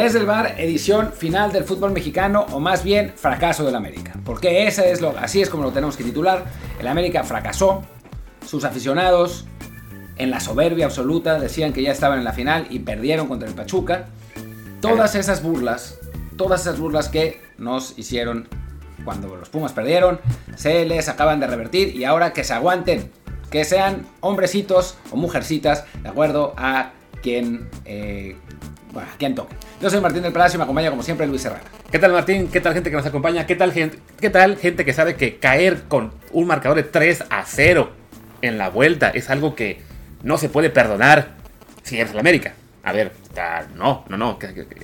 Desde el bar, edición final del fútbol mexicano, o más bien fracaso del América. Porque esa es lo, así es como lo tenemos que titular. El América fracasó, sus aficionados, en la soberbia absoluta, decían que ya estaban en la final y perdieron contra el Pachuca. Todas esas burlas, todas esas burlas que nos hicieron cuando los Pumas perdieron, se les acaban de revertir y ahora que se aguanten, que sean hombrecitos o mujercitas, de acuerdo a quien, eh, bueno, a quien toque. Yo soy Martín del Palacio y me acompaña como siempre Luis Serrano. ¿Qué tal Martín? ¿Qué tal gente que nos acompaña? ¿Qué tal gente, qué tal gente que sabe que caer con un marcador de 3 a 0 en la vuelta es algo que no se puede perdonar si eres el América? A ver, no, no, no,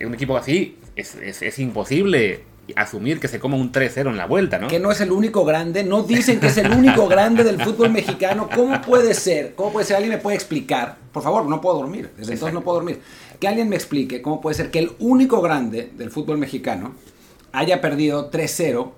un equipo así es, es imposible asumir que se coma un 3-0 en la vuelta, ¿no? Que no es el único grande, no dicen que es el único grande del fútbol mexicano. ¿Cómo puede ser? ¿Cómo puede ser? ¿Alguien me puede explicar? Por favor, no puedo dormir. Desde entonces no puedo dormir. Que alguien me explique cómo puede ser que el único grande del fútbol mexicano haya perdido 3-0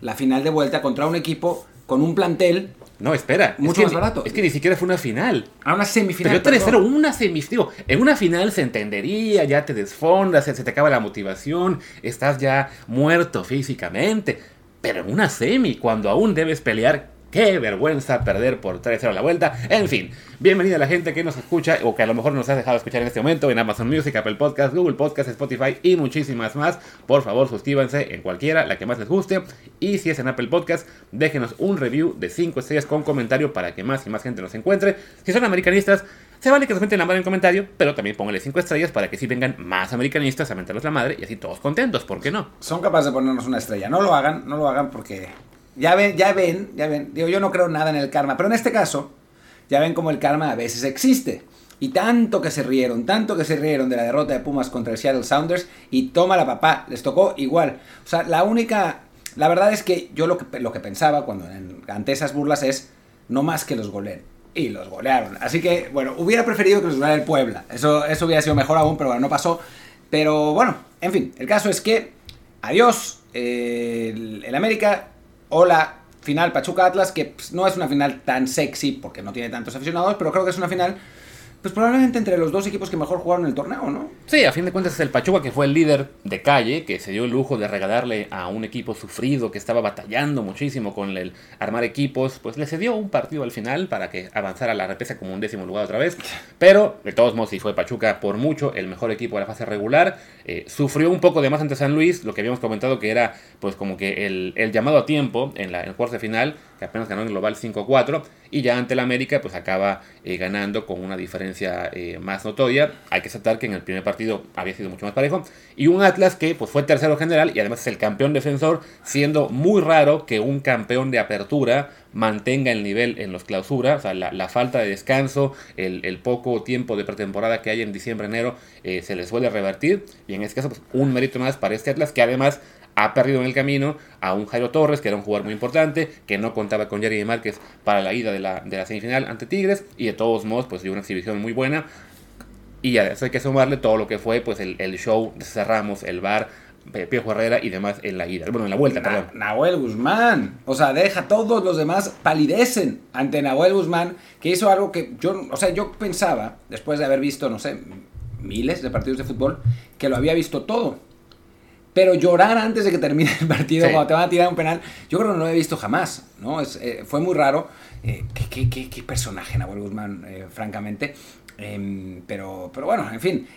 la final de vuelta contra un equipo con un plantel no, espera. Mucho más barato. Es que ni siquiera fue una final. A una semifinal. Pero 3-0, una semifinal. En una final se entendería, ya te desfondas, se te acaba la motivación, estás ya muerto físicamente. Pero en una semi, cuando aún debes pelear Qué vergüenza perder por 3-0 la vuelta. En fin, bienvenida a la gente que nos escucha o que a lo mejor nos ha dejado escuchar en este momento en Amazon Music, Apple Podcast, Google Podcast, Spotify y muchísimas más. Por favor, suscríbanse en cualquiera, la que más les guste. Y si es en Apple Podcast, déjenos un review de 5 estrellas con comentario para que más y más gente nos encuentre. Si son americanistas, se vale que nos meten la madre en comentario, pero también pónganle 5 estrellas para que si vengan más americanistas a mentarnos la madre y así todos contentos, ¿por qué no? Son capaces de ponernos una estrella. No lo hagan, no lo hagan porque ya ven, ya ven, ya ven. Digo, yo no creo nada en el karma, pero en este caso, ya ven como el karma a veces existe. Y tanto que se rieron, tanto que se rieron de la derrota de Pumas contra el Seattle Sounders y toma la papá, les tocó igual. O sea, la única, la verdad es que yo lo que, lo que pensaba cuando ante esas burlas es no más que los goleen. Y los golearon. Así que, bueno, hubiera preferido que los goleara el Puebla. Eso, eso hubiera sido mejor aún, pero bueno, no pasó. Pero bueno, en fin, el caso es que, adiós, eh, el América Hola, final Pachuca Atlas, que pues, no es una final tan sexy porque no tiene tantos aficionados, pero creo que es una final pues probablemente entre los dos equipos que mejor jugaron el torneo, ¿no? Sí, a fin de cuentas es el Pachuca que fue el líder de calle, que se dio el lujo de regalarle a un equipo sufrido que estaba batallando muchísimo con el armar equipos, pues le cedió un partido al final para que avanzara la repesa como un décimo lugar otra vez. Pero de todos modos, sí fue Pachuca por mucho el mejor equipo de la fase regular. Eh, sufrió un poco de más ante San Luis, lo que habíamos comentado que era pues como que el, llamado a tiempo en, la, en el cuarto de final que apenas ganó en global 5-4, y ya ante el América pues acaba eh, ganando con una diferencia eh, más notoria. Hay que aceptar que en el primer partido había sido mucho más parejo. Y un Atlas que pues fue tercero general y además es el campeón defensor, siendo muy raro que un campeón de apertura mantenga el nivel en los clausuras, o sea, la, falta de descanso, el, poco tiempo de pretemporada que hay en diciembre-enero eh, se les suele revertir. Y en este caso, pues, un mérito más para este Atlas que además ha perdido en el camino a un Jairo Torres, que era un jugador muy importante, que no contaba con Jeremy Márquez para la ida de la, de la semifinal ante Tigres, y de todos modos, pues dio una exhibición muy buena. Y a eso hay que sumarle todo lo que fue pues el, show de Cerramos, el bar, Piejo Herrera y demás en la ida. Bueno, en la vuelta, perdón. Nahuel Guzmán. O sea, deja todos los demás palidecen ante Nahuel Guzmán, que hizo algo que yo, o sea, yo pensaba, después de haber visto, no sé, miles de partidos de fútbol, que lo había visto todo. Pero llorar antes de que termine el partido, cuando te van a tirar un penal, yo creo que no lo he visto jamás, ¿no? Es, eh, fue muy raro. Eh, ¿qué, qué, qué, personaje, Nahuel Guzmán, eh, francamente. Em, pero, pero bueno, en fin,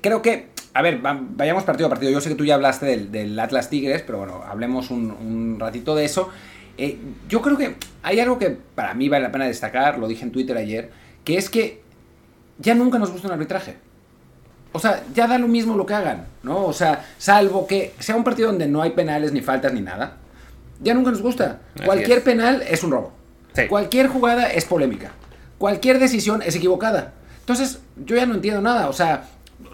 creo que, a ver, vayamos partido a partido. Yo sé que tú ya hablaste del, del Atlas Tigres, pero bueno, hablemos un, un ratito de eso. yo creo que hay algo que para mí vale la pena destacar, lo dije en Twitter ayer, que es que ya nunca nos gusta un arbitraje. O sea, ya da lo mismo lo que hagan, ¿no? O sea, salvo que sea un partido donde no hay penales ni faltas ni nada, ya nunca nos gusta. Cualquier penal es un robo. Cualquier jugada es polémica. Cualquier decisión es equivocada. Entonces, yo ya no entiendo nada. O sea,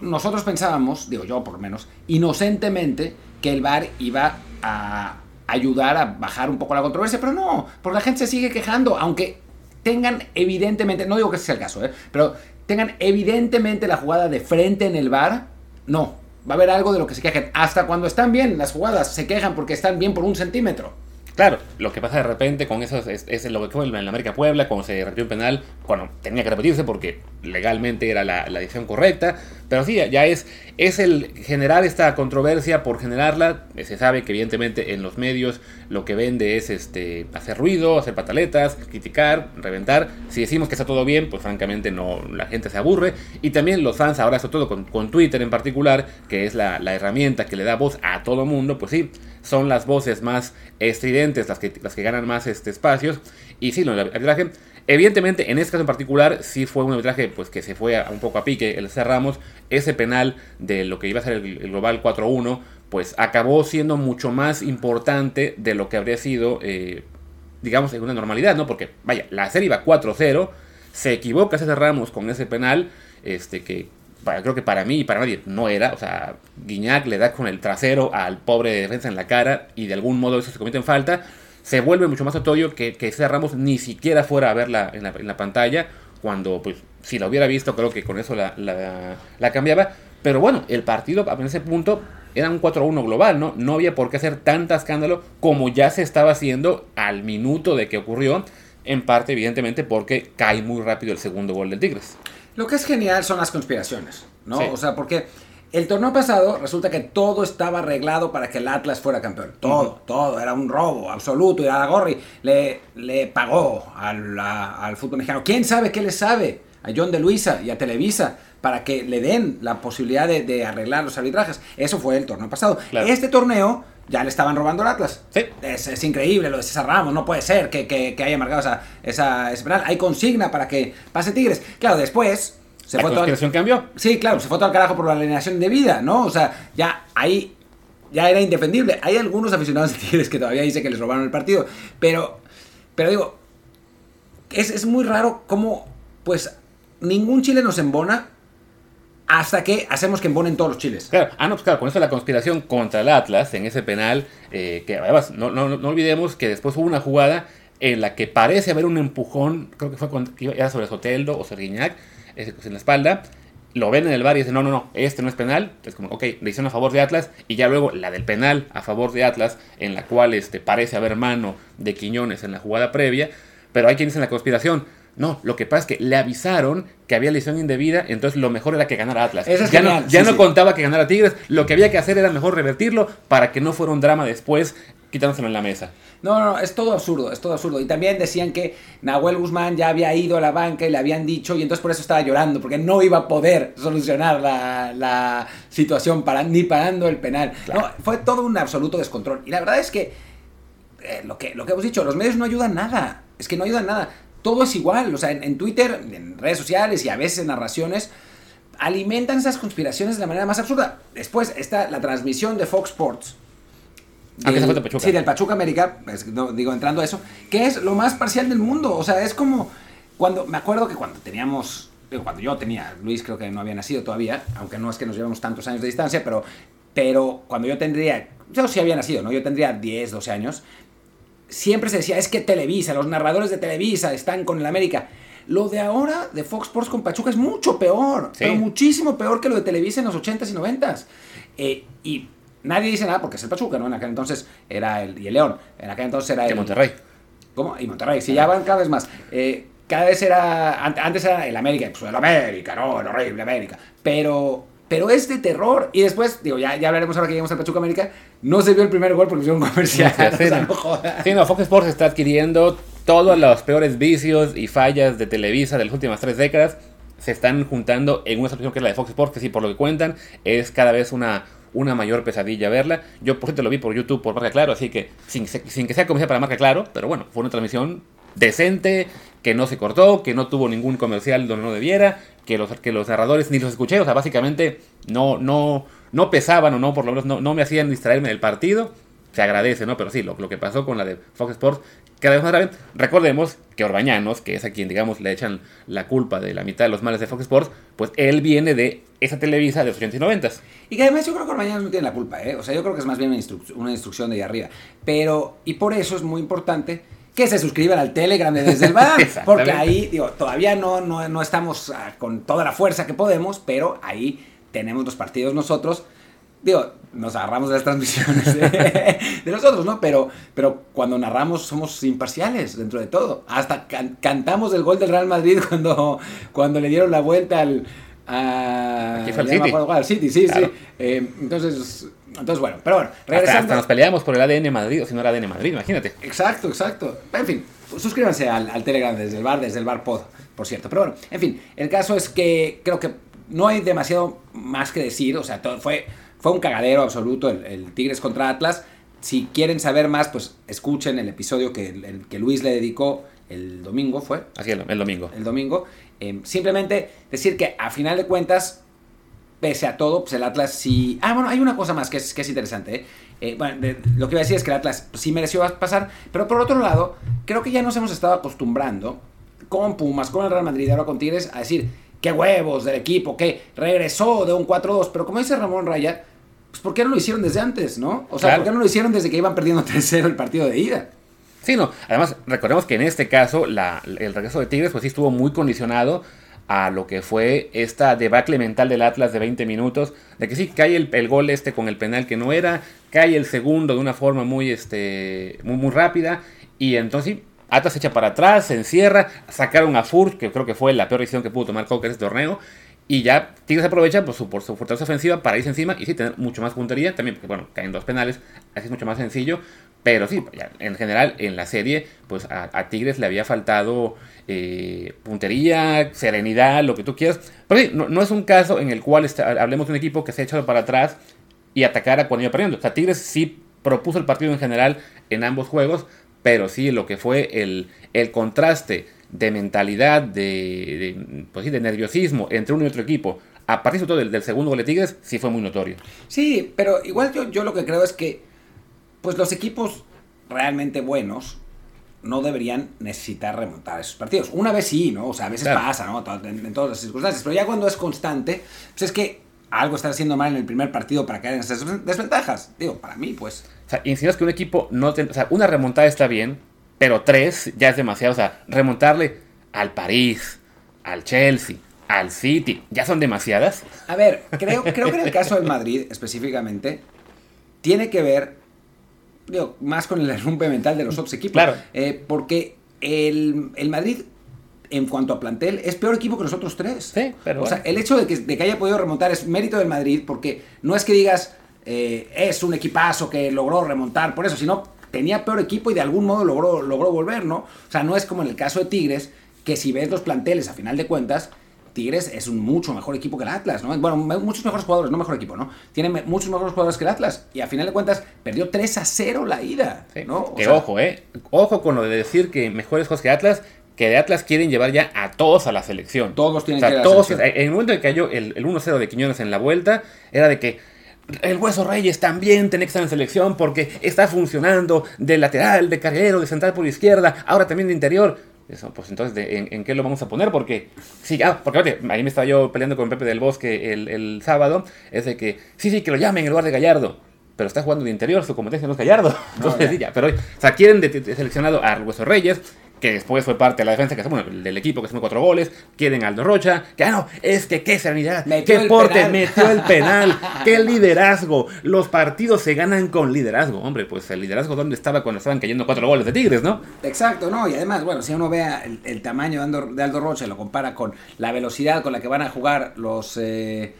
nosotros pensábamos, digo yo por lo menos, inocentemente, que el VAR iba a ayudar a bajar un poco la controversia, pero no, porque la gente se sigue quejando, aunque tengan evidentemente, no digo que ese sea el caso, ¿eh? pero tengan evidentemente la jugada de frente en el bar, no. Va a haber algo de lo que se quejen. Hasta cuando están bien las jugadas, se quejan porque están bien por un centímetro. Claro, lo que pasa de repente con eso es, lo que fue en la América Puebla, cuando se repitió un penal, cuando tenía que repetirse porque legalmente era la, la decisión correcta, pero sí, ya es, es el generar esta controversia por generarla. Se sabe que evidentemente en los medios lo que vende es este hacer ruido, hacer pataletas, criticar, reventar. Si decimos que está todo bien, pues francamente no, la gente se aburre. Y también los fans, ahora sobre todo con, Twitter en particular, que es la, la herramienta que le da voz a todo mundo, pues sí, son las voces más estridentes las que, las que ganan más este, espacios. Y sí, el arbitraje, evidentemente en este caso en particular, sí fue un arbitraje pues, que se fue a, un poco a pique. El cerramos ese penal de lo que iba a ser el, global 4-1, pues acabó siendo mucho más importante de lo que habría sido, eh, digamos, en una normalidad, ¿no? Porque, vaya, la serie iba 4-0, se equivoca César Ramos con ese penal, este que creo que para mí y para nadie no era. O sea, Guiñac le da con el trasero al pobre defensa en la cara y de algún modo eso se comete en falta. Se vuelve mucho más notorio que, que César Ramos ni siquiera fuera a verla en la, en la pantalla. Cuando, pues, si la hubiera visto, creo que con eso la, la, la cambiaba. Pero bueno, el partido en ese punto era un 4-1 global, ¿no? No había por qué hacer tanta escándalo como ya se estaba haciendo al minuto de que ocurrió. En parte, evidentemente, porque cae muy rápido el segundo gol del Tigres. Lo que es genial son las conspiraciones, ¿no? Sí. O sea, porque el torneo pasado resulta que todo estaba arreglado para que el Atlas fuera campeón. Todo, uh -huh. todo. Era un robo absoluto. Y a Gorri le, le pagó al, a, al fútbol mexicano. ¿Quién sabe qué le sabe? A John de Luisa y a Televisa para que le den la posibilidad de, de arreglar los arbitrajes. Eso fue el torneo pasado. Claro. Este torneo ya le estaban robando al Atlas. Sí. Es, es, increíble lo de César Ramos, no puede ser que, que, que haya marcado esa, esa, ese penal. Hay consigna para que pase Tigres. Claro, después... Se la fue conspiración todo al... cambió. Sí, claro, se fue todo al carajo por la alineación de vida, ¿no? O sea, ya ahí ya era indefendible. Hay algunos aficionados de Tigres que todavía dicen que les robaron el partido, pero, pero digo, es, es muy raro cómo, pues, ningún chile nos embona hasta que hacemos que embonen todos los chiles. Claro, ah, no, pues claro, con eso la conspiración contra el Atlas en ese penal, eh, que además no, no, no, olvidemos que después hubo una jugada en la que parece haber un empujón, creo que fue cuando era sobre Soteldo o Serguiñac, en la espalda, lo ven en el bar y dicen, no, no, no, este no es penal, es como, ok, decisión a favor de Atlas, y ya luego la del penal a favor de Atlas, en la cual este, parece haber mano de Quiñones en la jugada previa, pero hay quien dice en la conspiración, no, lo que pasa es que le avisaron que había lesión indebida, entonces lo mejor era que ganara Atlas. Es ya genial, no, ya sí, no sí. contaba que ganara Tigres, lo que había que hacer era mejor revertirlo para que no fuera un drama después quitándoselo en la mesa. No, no, es todo absurdo, es todo absurdo. Y también decían que Nahuel Guzmán ya había ido a la banca y le habían dicho, y entonces por eso estaba llorando, porque no iba a poder solucionar la, la situación para, ni pagando el penal. Claro. No, fue todo un absoluto descontrol. Y la verdad es que, eh, lo que lo que hemos dicho, los medios no ayudan nada. Es que no ayudan nada. Todo es igual. O sea, en, en Twitter, en redes sociales y a veces en narraciones alimentan esas conspiraciones de la manera más absurda. Después está la transmisión de Fox Sports del, ah, de Pachuca. Sí, del Pachuca América, pues, no, digo, entrando a eso, que es lo más parcial del mundo. O sea, es como cuando, me acuerdo que cuando teníamos, digo, cuando yo tenía, Luis creo que no había nacido todavía, aunque no es que nos llevamos tantos años de distancia, pero, pero cuando yo tendría, yo sí había nacido, ¿no? Yo tendría 10, 12 años, siempre se decía, es que Televisa, los narradores de Televisa están con el América. Lo de ahora de Fox Sports con Pachuca es mucho peor, sí. pero muchísimo peor que lo de Televisa en los 80s y 90s. Eh, y nadie dice nada porque es el Pachuca, ¿no? En aquel entonces era el. Y el León. En aquel entonces era el. De Monterrey. ¿Cómo? Y Monterrey. Sí, ya van cada vez más. Eh, cada vez era. Antes era el América. Pues el América, ¿no? El horrible América. Pero. Pero es de terror. Y después, digo, ya, ya hablaremos ahora que llegamos al Pachuca América. No se vio el primer gol porque hicieron un comercial. Sí, o sea, no sí, no, Fox Sports está adquiriendo todos los peores vicios y fallas de Televisa de las últimas tres décadas. Se están juntando en una solución que es la de Fox Sports, que sí, por lo que cuentan, es cada vez una una mayor pesadilla verla. Yo, por cierto, lo vi por YouTube por Marca Claro, así que sin, sin que sea comercial para Marca Claro, pero bueno, fue una transmisión decente, que no se cortó, que no tuvo ningún comercial donde no debiera, que los, que los narradores ni los escuché, o sea, básicamente no, no, no pesaban o no, por lo menos no, no me hacían distraerme del partido. Se agradece, ¿no? Pero sí, lo, que pasó con la de Fox Sports, cada vez más. Recordemos que Orbañanos, que es a quien, digamos, le echan la culpa de la mitad de los males de Fox Sports, pues él viene de esa Televisa de los 80 y 90. Y que además yo creo que Orbañanos no tiene la culpa, ¿eh? O sea, yo creo que es más bien una, una instrucción de ahí arriba. Pero, y por eso es muy importante que se suscriban al Telegram de Desde el Bar. porque ahí, digo, todavía no, no, no estamos uh, con toda la fuerza que podemos, pero ahí tenemos los partidos nosotros digo, nos agarramos de las transmisiones de, de nosotros, ¿no? Pero, pero cuando narramos somos imparciales dentro de todo. Hasta can- cantamos el gol del Real Madrid cuando, cuando le dieron la vuelta al... A, Aquí fue me City. acuerdo cuál, al City, sí, Claro. sí. Eh, entonces, entonces, bueno, pero bueno, regresando... hasta nos peleábamos por el ADN Madrid, o si no era ADN Madrid, imagínate. Exacto, exacto. En fin, suscríbanse al, al Telegram desde el bar, desde el bar pod, por cierto. Pero bueno, en fin, el caso es que creo que no hay demasiado más que decir. O sea, todo fue, fue un cagadero absoluto el, el Tigres contra Atlas. Si quieren saber más, pues escuchen el episodio que, el que Luis le dedicó el domingo, ¿fue? Así el, el domingo. el domingo. Eh, simplemente decir que a final de cuentas, pese a todo, pues el Atlas sí... Ah, bueno, hay una cosa más que es, que es interesante. ¿eh? Eh, bueno, de- lo que iba a decir es que el Atlas sí mereció pasar, pero por otro lado, creo que ya nos hemos estado acostumbrando con Pumas, con el Real Madrid, ahora con Tigres, a decir, qué huevos del equipo, que regresó de un 4-2, pero como dice Ramón Raya, pues ¿por qué no lo hicieron desde antes, no? O sea, Claro. ¿por qué no lo hicieron desde que iban perdiendo 3-0 el partido de ida? Sí, no. Además, recordemos que en este caso la- el regreso de Tigres pues sí estuvo muy condicionado a lo que fue esta debacle mental del Atlas de 20 minutos, de que sí, cae el, el gol este con el penal que no era, cae el segundo de una forma muy, este, muy, muy rápida, y entonces Atlas se echa para atrás, se encierra, sacaron a Furt, que creo que fue la peor decisión que pudo tomar Coca en este torneo, y ya Tigres aprovecha por su, por su fortaleza ofensiva para irse encima y sí tener mucho más puntería. También, porque bueno, caen dos penales, así es mucho más sencillo. Pero sí, ya, en general, en la serie, pues a, a Tigres le había faltado eh, puntería, serenidad, lo que tú quieras. Pero sí, no, no es un caso en el cual está- hablemos de un equipo que se ha echado para atrás y atacara cuando iba perdiendo. O sea, Tigres sí propuso el partido en general en ambos juegos, pero sí lo que fue el, el contraste de mentalidad, de, de, pues sí, de nerviosismo entre uno y otro equipo, a partir sobre todo del, del segundo gol de Tigres, sí fue muy notorio. Sí, pero igual yo, yo lo que creo es que pues los equipos realmente buenos no deberían necesitar remontar esos partidos. Una vez sí, ¿no? O sea, a veces Claro. pasa, ¿no? En, en todas las circunstancias. Pero ya cuando es constante, pues es que algo está haciendo mal en el primer partido para caer en esas desventajas. Digo, para mí, pues. O sea, insinuas que un equipo no... te- o sea, una remontada está bien, pero tres ya es demasiado. O sea, remontarle al París, al Chelsea, al City, ya son demasiadas. A ver, creo, creo que en el caso del Madrid específicamente, tiene que ver, digo, más con el derrumbe mental de los otros equipos. Claro. Eh, porque el, el Madrid, en cuanto a plantel, es peor equipo que los otros tres. Sí, pero O sea, el hecho de que, de que haya podido remontar es mérito del Madrid, porque no es que digas, eh, es un equipazo que logró remontar por eso, sino tenía peor equipo y de algún modo logró, logró volver, ¿no? O sea, no es como en el caso de Tigres, que si ves los planteles a final de cuentas, Tigres es un mucho mejor equipo que el Atlas, ¿no? Bueno, muchos mejores jugadores, no mejor equipo, ¿no? Tiene me- muchos mejores jugadores que el Atlas y a final de cuentas perdió 3 a 0 la ida, ¿no? Que sea, ojo, eh. Ojo con lo de decir que mejores juegos que Atlas, que de Atlas quieren llevar ya a todos a la selección. Todos tienen O sea, que ir a la todos, selección. En el momento en que cayó el, el 1-0 de Quiñones en la vuelta, era de que el Hueso Reyes también tiene que estar en selección porque está funcionando de lateral, de carrilero, de central por izquierda, ahora también de interior. Eso, pues entonces, ¿de- en, en qué lo vamos a poner? Porque, sí, ah, porque oye, ahí me estaba yo peleando con Pepe del Bosque el, el sábado, es de que, sí, sí, que lo llamen en lugar de Gallardo, pero está jugando de interior, su competencia no es Gallardo. Entonces, ya. sí, ya, pero, o sea, quieren de, de- seleccionado a Hueso Reyes, que después fue parte de la defensa que bueno, del equipo que hacemos cuatro goles, quieren Aldo Rocha, que ah no, es que qué serenidad, Metió qué porte, penal. metió el penal, qué liderazgo, los partidos se ganan con liderazgo, hombre, pues el liderazgo dónde estaba cuando estaban cayendo cuatro goles de Tigres, ¿no? Exacto, ¿no? Y además, bueno, si uno ve el, el tamaño de Aldo, de Aldo Rocha y lo compara con la velocidad con la que van a jugar los... eh,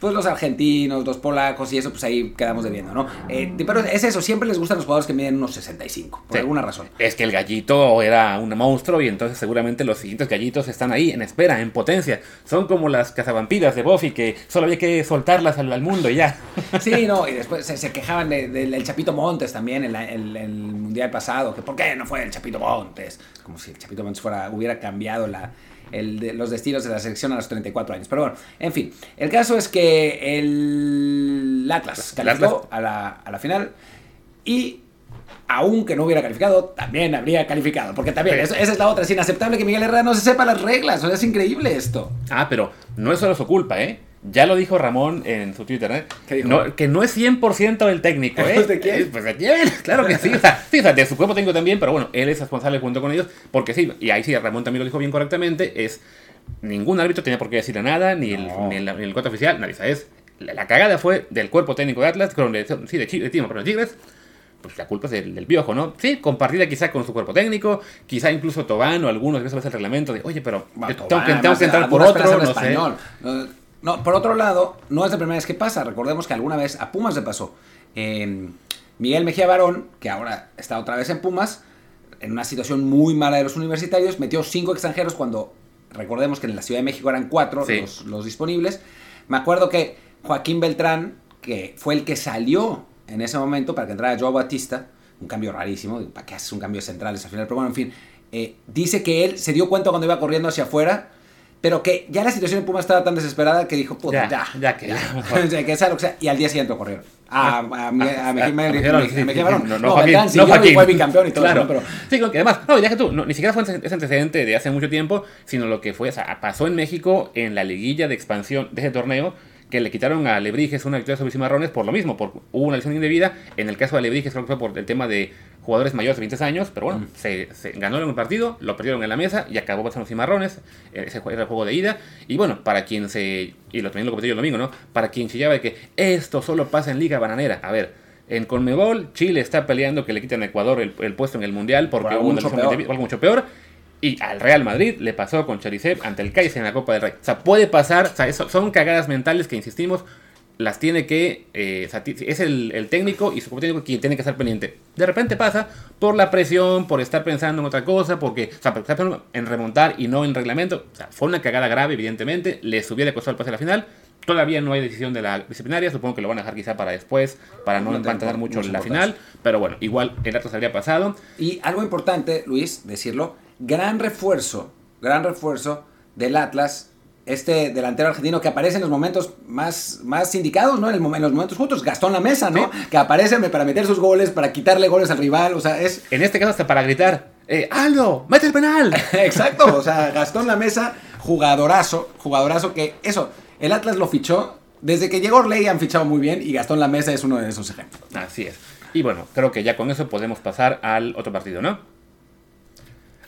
pues los argentinos, los polacos y eso, pues ahí quedamos debiendo, ¿no? Eh, pero es eso, siempre les gustan los jugadores que miden unos 65, por Sí. alguna razón. Es que el gallito era un monstruo y entonces seguramente los siguientes gallitos están ahí en espera, en potencia. Son como las cazavampiras de Buffy que solo había que soltarlas al, al mundo y ya. Sí, no, y después se, se quejaban de- del del Chapito Montes también en la- el, el mundial pasado, que por qué no fue el Chapito Montes, como si el Chapito Montes fuera, hubiera cambiado la, el de- los destinos de la selección a los 34 años. Pero bueno, en fin, el caso es que el Atlas calificó. A, la, a la final y aunque no hubiera calificado, también habría calificado, porque también, Sí. eso- esa es la otra, es inaceptable que Miguel Herrera no se sepa las reglas, o sea, es increíble esto. Ah, pero no es solo su culpa, ¿eh? Ya lo dijo Ramón en su Twitter, ¿eh? ¿Qué dijo? No, que no es 100% el técnico, ¿eh? ¿De quién? Pues de quién, claro que sí. O sea, sí, o sea, de su cuerpo técnico también, pero bueno, él es responsable junto con ellos, porque sí, y ahí sí, Ramón también lo dijo bien correctamente, es ningún árbitro tenía por qué decirle nada, ni el, No. ni el, ni el cuarto oficial, nadie, ¿sabes? la, cagada fue del cuerpo técnico de Atlas, sí, de, de, de Tigres, pues la culpa es del, del, piojo, ¿no? Sí, compartida quizá con su cuerpo técnico, quizá incluso Tobán o algunos veces el reglamento de, oye, pero tengo, que, tengo que entrar por otro, no español. No, por otro lado, no es la primera vez que pasa. Recordemos que alguna vez a Pumas le pasó. Miguel Mejía Barón, que ahora está otra vez en Pumas, en una situación muy mala de los universitarios, metió cinco extranjeros cuando, recordemos que en la Ciudad de México eran cuatro los, los disponibles. Me acuerdo que Joaquín Beltrán, que fue el que salió en ese momento para que entrara Joao Batista, un cambio rarísimo, ¿para qué haces un cambio central al final? Pero bueno, en fin, eh, dice que él se dio cuenta cuando iba corriendo hacia afuera, pero que ya la situación en Puma estaba tan desesperada que dijo, puta, ya, ya, que ya. que sea lo que sea, y al día siguiente corrieron. A, a, a, Mejía Barón. No, no, Joaquín, no, Joaquín. fue bicampeón y todo claro. pero... Sí, que además, no, ya que tú, ni siquiera fue ese antecedente de hace mucho tiempo, sino lo que fue, o sea, pasó en México en la liguilla de expansión de ese torneo, que le quitaron a Lebrijes una victoria sobre Cimarrones por lo mismo, por hubo una lesión indebida. En el caso de Lebrijes creo que fue por el tema de jugadores mayores de 20 años, pero bueno, se, se, ganaron el partido, lo perdieron en la mesa y acabó pasando Cimarrones, eh, ese era el juego de ida. Y bueno, para quien se, y lo también lo comenté yo el domingo, ¿no? Para quien chillaba de que esto solo pasa en Liga Bananera. A ver, en Conmebol, Chile está peleando que le quiten a Ecuador el, el puesto en el Mundial porque hubo mucho peor. algo mucho peor. Y al Real Madrid le pasó con Cherisev ante el Kaiser en la Copa del Rey. O sea, puede pasar, o sea, son cagadas mentales que insistimos, las tiene que. Eh, es el, técnico y su técnico quien tiene que estar pendiente. De repente pasa por la presión, por estar pensando en otra cosa, porque. O sea, pensando en remontar y no en reglamento. O sea, fue una cagada grave, evidentemente. Le hubiera costado el pase a la final. Todavía no hay decisión de la disciplinaria. Supongo que lo van a dejar quizá para después, para no mantener mucho en la final. Pero bueno, igual el se habría pasado. Y algo importante, Luis, decirlo gran refuerzo, gran refuerzo del Atlas, este delantero argentino que aparece en los momentos más, más indicados, ¿no? En, el, en los momentos justos, Gastón La Mesa, ¿no? Que aparece para meter sus goles, para quitarle goles al rival, o sea, es... En este caso hasta para gritar, eh, Aldo, mete el penal. Exacto, o sea, Gastón La Mesa, jugadorazo, jugadorazo que, eso, el Atlas lo fichó, desde que llegó Orley han fichado muy bien y Gastón La Mesa es uno de esos ejemplos. Así es. Y bueno, creo que ya con eso podemos pasar al otro partido, ¿no?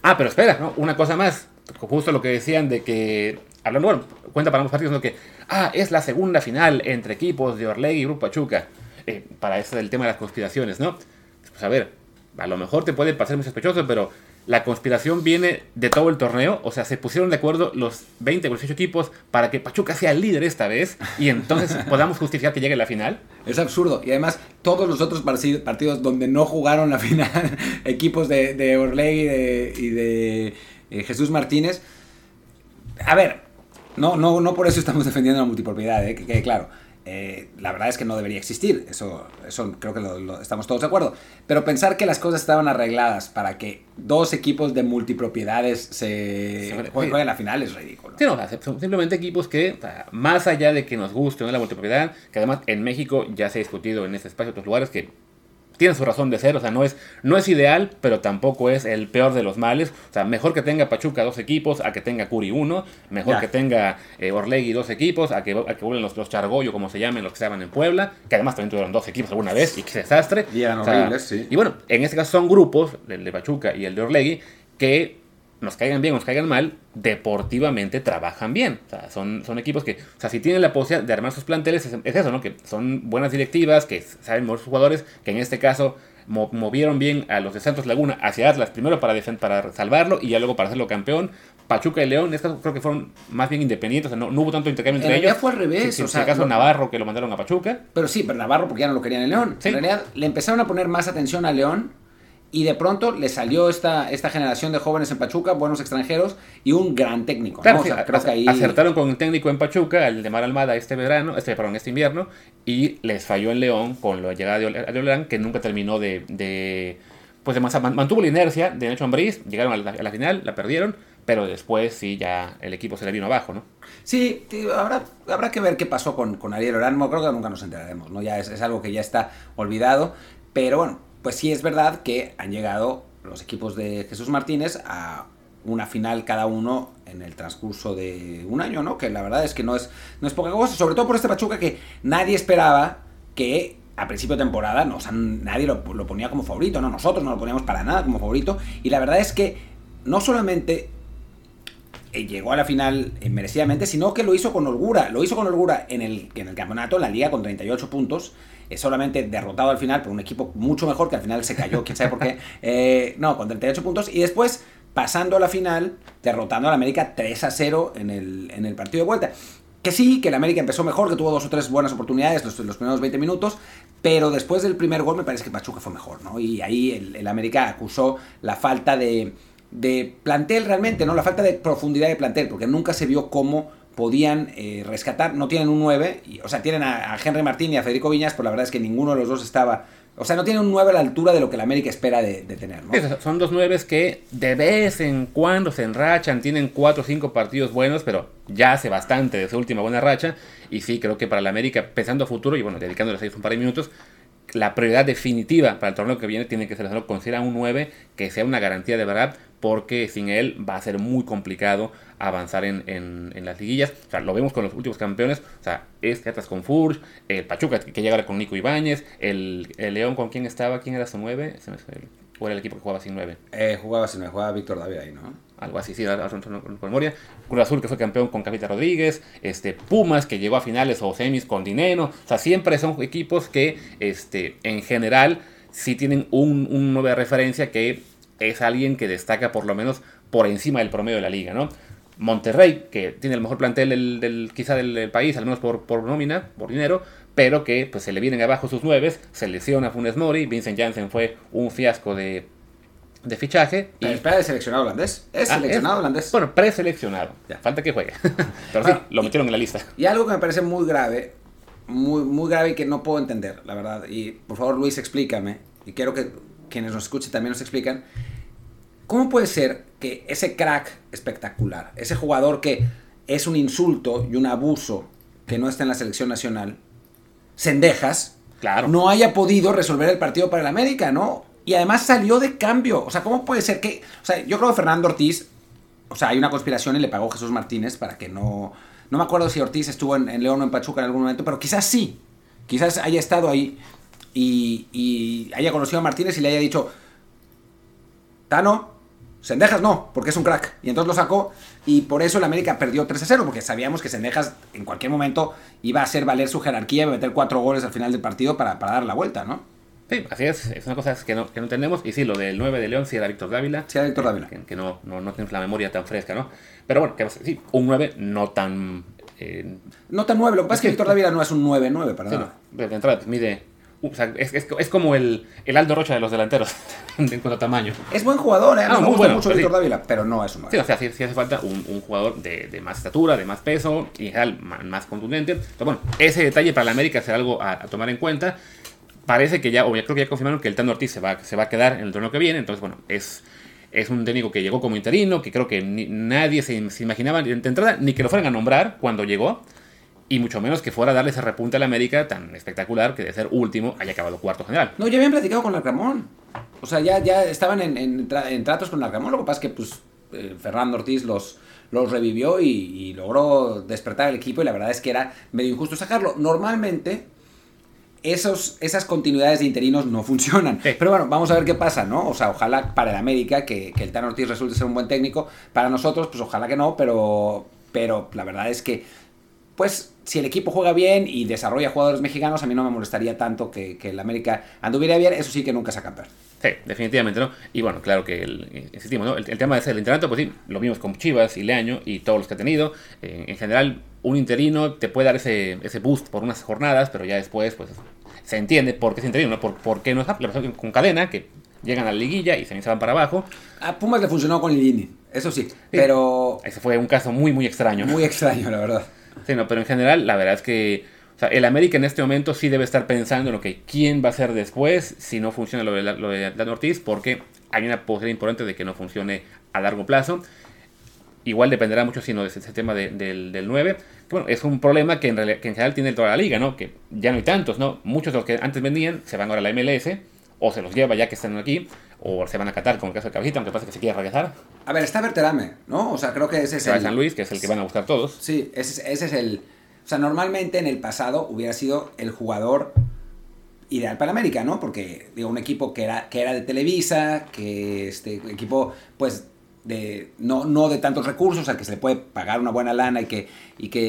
Ah, pero espera, ¿no? Una cosa más. Justo lo que decían de que. Hablando, bueno, cuenta para ambos partidos, ¿no? que. Ah, es la segunda final entre equipos de Orlegui y Grupo Pachuca. Eh, para eso del tema de las conspiraciones, ¿no? Pues a ver, a lo mejor te puede parecer muy sospechoso, pero la conspiración viene de todo el torneo. O sea, se pusieron de acuerdo los 20 o 18 equipos para que Pachuca sea el líder esta vez y entonces podamos justificar que llegue a la final. Es absurdo. Y además, todos los otros partidos donde no jugaron la final, equipos de, de y de, eh, Jesús Martínez. A ver, no, no, no por eso estamos defendiendo la multipropiedad, ¿eh? que quede claro. Eh, la verdad es que no debería existir, eso, eso creo que lo, estamos todos de acuerdo. Pero pensar que las cosas estaban arregladas para que dos equipos de multipropiedades se jueguen la final es ridículo. Sí, no, son simplemente equipos que, más allá de que nos guste ¿no? la multipropiedad, que además en México ya se ha discutido en este espacio otros lugares que tiene su razón de ser, o sea, no es, no es ideal, pero tampoco es el peor de los males. O sea, mejor que tenga Pachuca dos equipos a que tenga Curi uno, mejor que tenga eh, Orlegui dos equipos a que, a que vuelvan los, los como se llamen, los que estaban en Puebla, que además también tuvieron dos equipos alguna vez y qué desastre. Y horribles, sí. Y bueno, en este caso son grupos, el de Pachuca y el de Orlegui, que nos caigan bien o nos caigan mal, deportivamente trabajan bien. O sea, son, son equipos que, o sea, si tienen la posibilidad de armar sus planteles, es, eso, ¿no? Que son buenas directivas, que saben mover sus jugadores, que en este caso movieron bien a los de Santos Laguna hacia Atlas, primero para, para salvarlo y ya luego para hacerlo campeón. Pachuca y León, en este caso creo que fueron más bien independientes, o sea, no, hubo tanto intercambio entre ellos. Ya fue al revés. Sí, o sea, caso Navarro que lo mandaron a Pachuca. Pero sí, pero Navarro porque ya no lo querían en León. En realidad le empezaron a poner más atención a León y de pronto le salió esta, esta generación de jóvenes en Pachuca, buenos extranjeros y un gran técnico. Claro, creo que ahí... Acertaron con un técnico en Pachuca, el de Mar Almada, este verano, este, perdón, este invierno, y les falló en León con la llegada de Oleán, que nunca terminó de, de pues de mantuvo la inercia de Nacho Ambriz, llegaron a la, final, la perdieron, pero después sí ya el equipo se le vino abajo, ¿no? Sí, habrá, habrá que ver qué pasó con, con Ariel Orán, creo que nunca nos enteraremos, ¿no? Ya es, es algo que ya está olvidado, pero bueno, pues sí es verdad que han llegado los equipos de Jesús Martínez a una final cada uno en el transcurso de un año, ¿no? Que la verdad es que no es, no es poca cosa, sobre todo por este Pachuca que nadie esperaba que a principio de temporada, no, nadie lo, lo, ponía como favorito, no, nosotros no lo poníamos para nada como favorito, y la verdad es que no solamente eh, llegó a la final merecidamente, sino que lo hizo con holgura. Lo hizo con holgura en el, en el campeonato, en la liga, con 38 puntos. Es solamente derrotado al final por un equipo mucho mejor que al final se cayó, quién sabe por qué. no, con 38 puntos. Y después, pasando a la final, derrotando al América 3 a 0 en el, en el partido de vuelta. Que sí, que el América empezó mejor, que tuvo dos o tres buenas oportunidades los, los primeros 20 minutos, pero después del primer gol me parece que Pachuca fue mejor, ¿no? Y ahí el, el América acusó la falta de, de, plantel realmente, ¿no? La falta de profundidad de plantel, porque nunca se vio cómo podían eh, rescatar, no tienen un 9, y, o sea, tienen a, Henry Martín y a Federico Viñas, pero la verdad es que ninguno de los dos estaba o sea, no tiene un 9 a la altura de lo que la América espera de, tener, ¿no? Son dos 9 que de vez en cuando se enrachan, tienen 4 o 5 partidos buenos, pero ya hace bastante de su última buena racha. Y sí, creo que para la América, pensando a futuro y bueno, dedicándoles a un par de minutos, la prioridad definitiva para el torneo que viene tiene que ser hacerlo considera un 9 que sea una garantía de verdad, porque sin él va a ser muy complicado avanzar en, en, las liguillas. O sea, lo vemos con los últimos campeones. O sea, este atrás con Furch, el Pachuca que llega ahora con Nico Ibáñez, el, el, León con quién estaba, quién era su 9, ¿o era el equipo que jugaba sin 9? Eh, jugaba sin 9, jugaba Víctor David ahí, ¿no? Algo así, sí, ahora memoria. Cruz Azul que fue campeón con Capita Rodríguez, este Pumas que llegó a finales o semis con Dinero. O sea, siempre son equipos que este, en general sí tienen un, un 9 de referencia que es alguien que destaca por lo menos por encima del promedio de la liga, ¿no? Monterrey, que tiene el mejor plantel del, quizá del, del, país, al menos por, por, nómina, por dinero, pero que pues, se le vienen abajo sus nueves, se lesiona Funes Mori, Vincent Janssen fue un fiasco de, de fichaje. Y... Espera, ¿es seleccionado holandés? ¿Es ah, seleccionado es, holandés? Bueno, preseleccionado. Ya. Falta que juegue. pero sí, lo metieron en la lista. Y algo que me parece muy grave, muy, muy grave y que no puedo entender, la verdad. Y por favor, Luis, explícame. Y quiero que quienes nos escuchen también nos explican. ¿Cómo puede ser que ese crack espectacular, ese jugador que es un insulto y un abuso que no está en la selección nacional, Sendejas, claro. no haya podido resolver el partido para el América, ¿no? Y además salió de cambio. O sea, ¿cómo puede ser que.? O sea, yo creo que Fernando Ortiz. O sea, hay una conspiración y le pagó Jesús Martínez para que no. No me acuerdo si Ortiz estuvo en, León o en Pachuca en algún momento, pero quizás sí. Quizás haya estado ahí y, y haya conocido a Martínez y le haya dicho: Tano, Sendejas no, porque es un crack. Y entonces lo sacó y por eso el América perdió 3 a 0, porque sabíamos que Sendejas en cualquier momento iba a hacer valer su jerarquía y meter cuatro goles al final del partido para, para dar la vuelta, ¿no? Sí, así es, es una cosa que no, que no entendemos. Y sí, lo del 9 de León sí era Víctor Dávila. Sí, era Víctor Dávila. Que, que no, no, no tienes la memoria tan fresca, ¿no? Pero bueno, que, sí, un 9 no tan... Eh, no tan 9, lo que pasa es que Víctor Dávila no es un 9-9 para sí, nada. No, de entrada mide o sea, es, es, es, como el, el, Aldo Rocha de los delanteros en cuanto a tamaño. Es buen jugador, ¿eh? Ah, me gusta bueno, mucho sí. Víctor Dávila, pero no es un Sí, o sea, sí, sí hace falta un, un jugador de, de, más estatura, de más peso y en general más, más contundente. Pero bueno, ese detalle para la América será algo a, a, tomar en cuenta. Parece que ya, o ya creo que ya confirmaron que el Tano Ortiz se va, se va a quedar en el torneo que viene. Entonces, bueno, es, es un técnico que llegó como interino, que creo que nadie se, se imaginaba de entrada ni que lo fueran a nombrar cuando llegó y mucho menos que fuera a darle ese repunte a la América tan espectacular que de ser último haya acabado cuarto general. No, ya habían platicado con Larcamón. O sea, ya, ya estaban en, tratos con Larcamón. Lo que pasa es que pues, eh, Fernando Ortiz los, los revivió y, y, logró despertar el equipo y la verdad es que era medio injusto sacarlo. Normalmente esos, esas continuidades de interinos no funcionan. Sí. Pero bueno, vamos a ver qué pasa, ¿no? O sea, ojalá para el América que, que el Tan Ortiz resulte ser un buen técnico. Para nosotros, pues ojalá que no, pero, pero la verdad es que pues si el equipo juega bien y desarrolla jugadores mexicanos, a mí no me molestaría tanto que, que el América anduviera bien, eso sí que nunca saca campeón. Sí, definitivamente, ¿no? Y bueno, claro que el, insistimos, ¿no? El, el tema de ser el internato, pues sí, lo vimos con Chivas y Leaño y todos los que ha tenido. Eh, en general, un interino te puede dar ese, ese boost por unas jornadas, pero ya después, pues se entiende por qué es interino, ¿no? Por, por qué no es la persona con cadena, que llegan a la liguilla y se van para abajo. A Pumas le funcionó con Lilini, eso sí, sí, pero... Ese fue un caso muy, muy extraño. Muy extraño, la verdad. Sí, no, pero en general, la verdad es que o sea, el América en este momento sí debe estar pensando en lo que quién va a ser después si no funciona lo de, lo de Ortiz, porque hay una posibilidad importante de que no funcione a largo plazo. Igual dependerá mucho sino de ese, ese tema de, del, del 9. Que, bueno, es un problema que en, realidad, que en general tiene toda la liga, ¿no? Que ya no hay tantos, ¿no? Muchos de los que antes vendían se van ahora a la MLS o se los lleva ya que están aquí, o se van a Qatar, como el caso de Cabecita, aunque pasa que se quiere regresar. A ver, está Berterame, ¿no? O sea, creo que ese es se va el... a San Luis, que es el que van a buscar todos. Sí, ese, ese es el... O sea, normalmente en el pasado hubiera sido el jugador ideal para América, ¿no? Porque, digo, un equipo que era, que era de Televisa, que este equipo, pues, de no, no de tantos recursos, al que se le puede pagar una buena lana y que, y que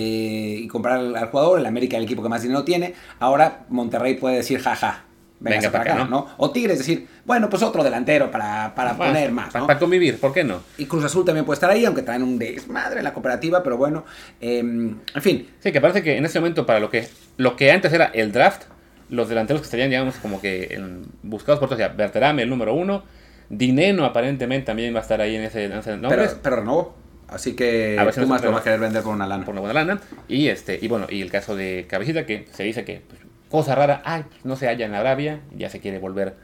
y comprar al, al jugador, el América el equipo que más dinero tiene, ahora Monterrey puede decir jaja. Venga, Venga para acá, acá, ¿no? O Tigres decir, bueno, pues otro delantero para, para Bueno, poner más, Para, ¿no? para convivir, ¿por qué no? Y Cruz Azul también puede estar ahí, aunque traen un desmadre en la cooperativa, pero bueno, eh, en fin, Sí, que parece que en ese momento para lo que lo que antes era el draft, los delanteros que estarían, digamos, como que en- buscados por todos, sea, Berterame, el número uno, Dineno aparentemente también va a estar ahí en ese, en ese pero, nombres, pero renovó. Así que A ver si Pumas lo va a querer vender por una lana. por una buena lana, y este, y bueno, y el caso de Cabecita, que se dice que, pues, cosa rara, ay, no se halla en Arabia, ya se quiere volver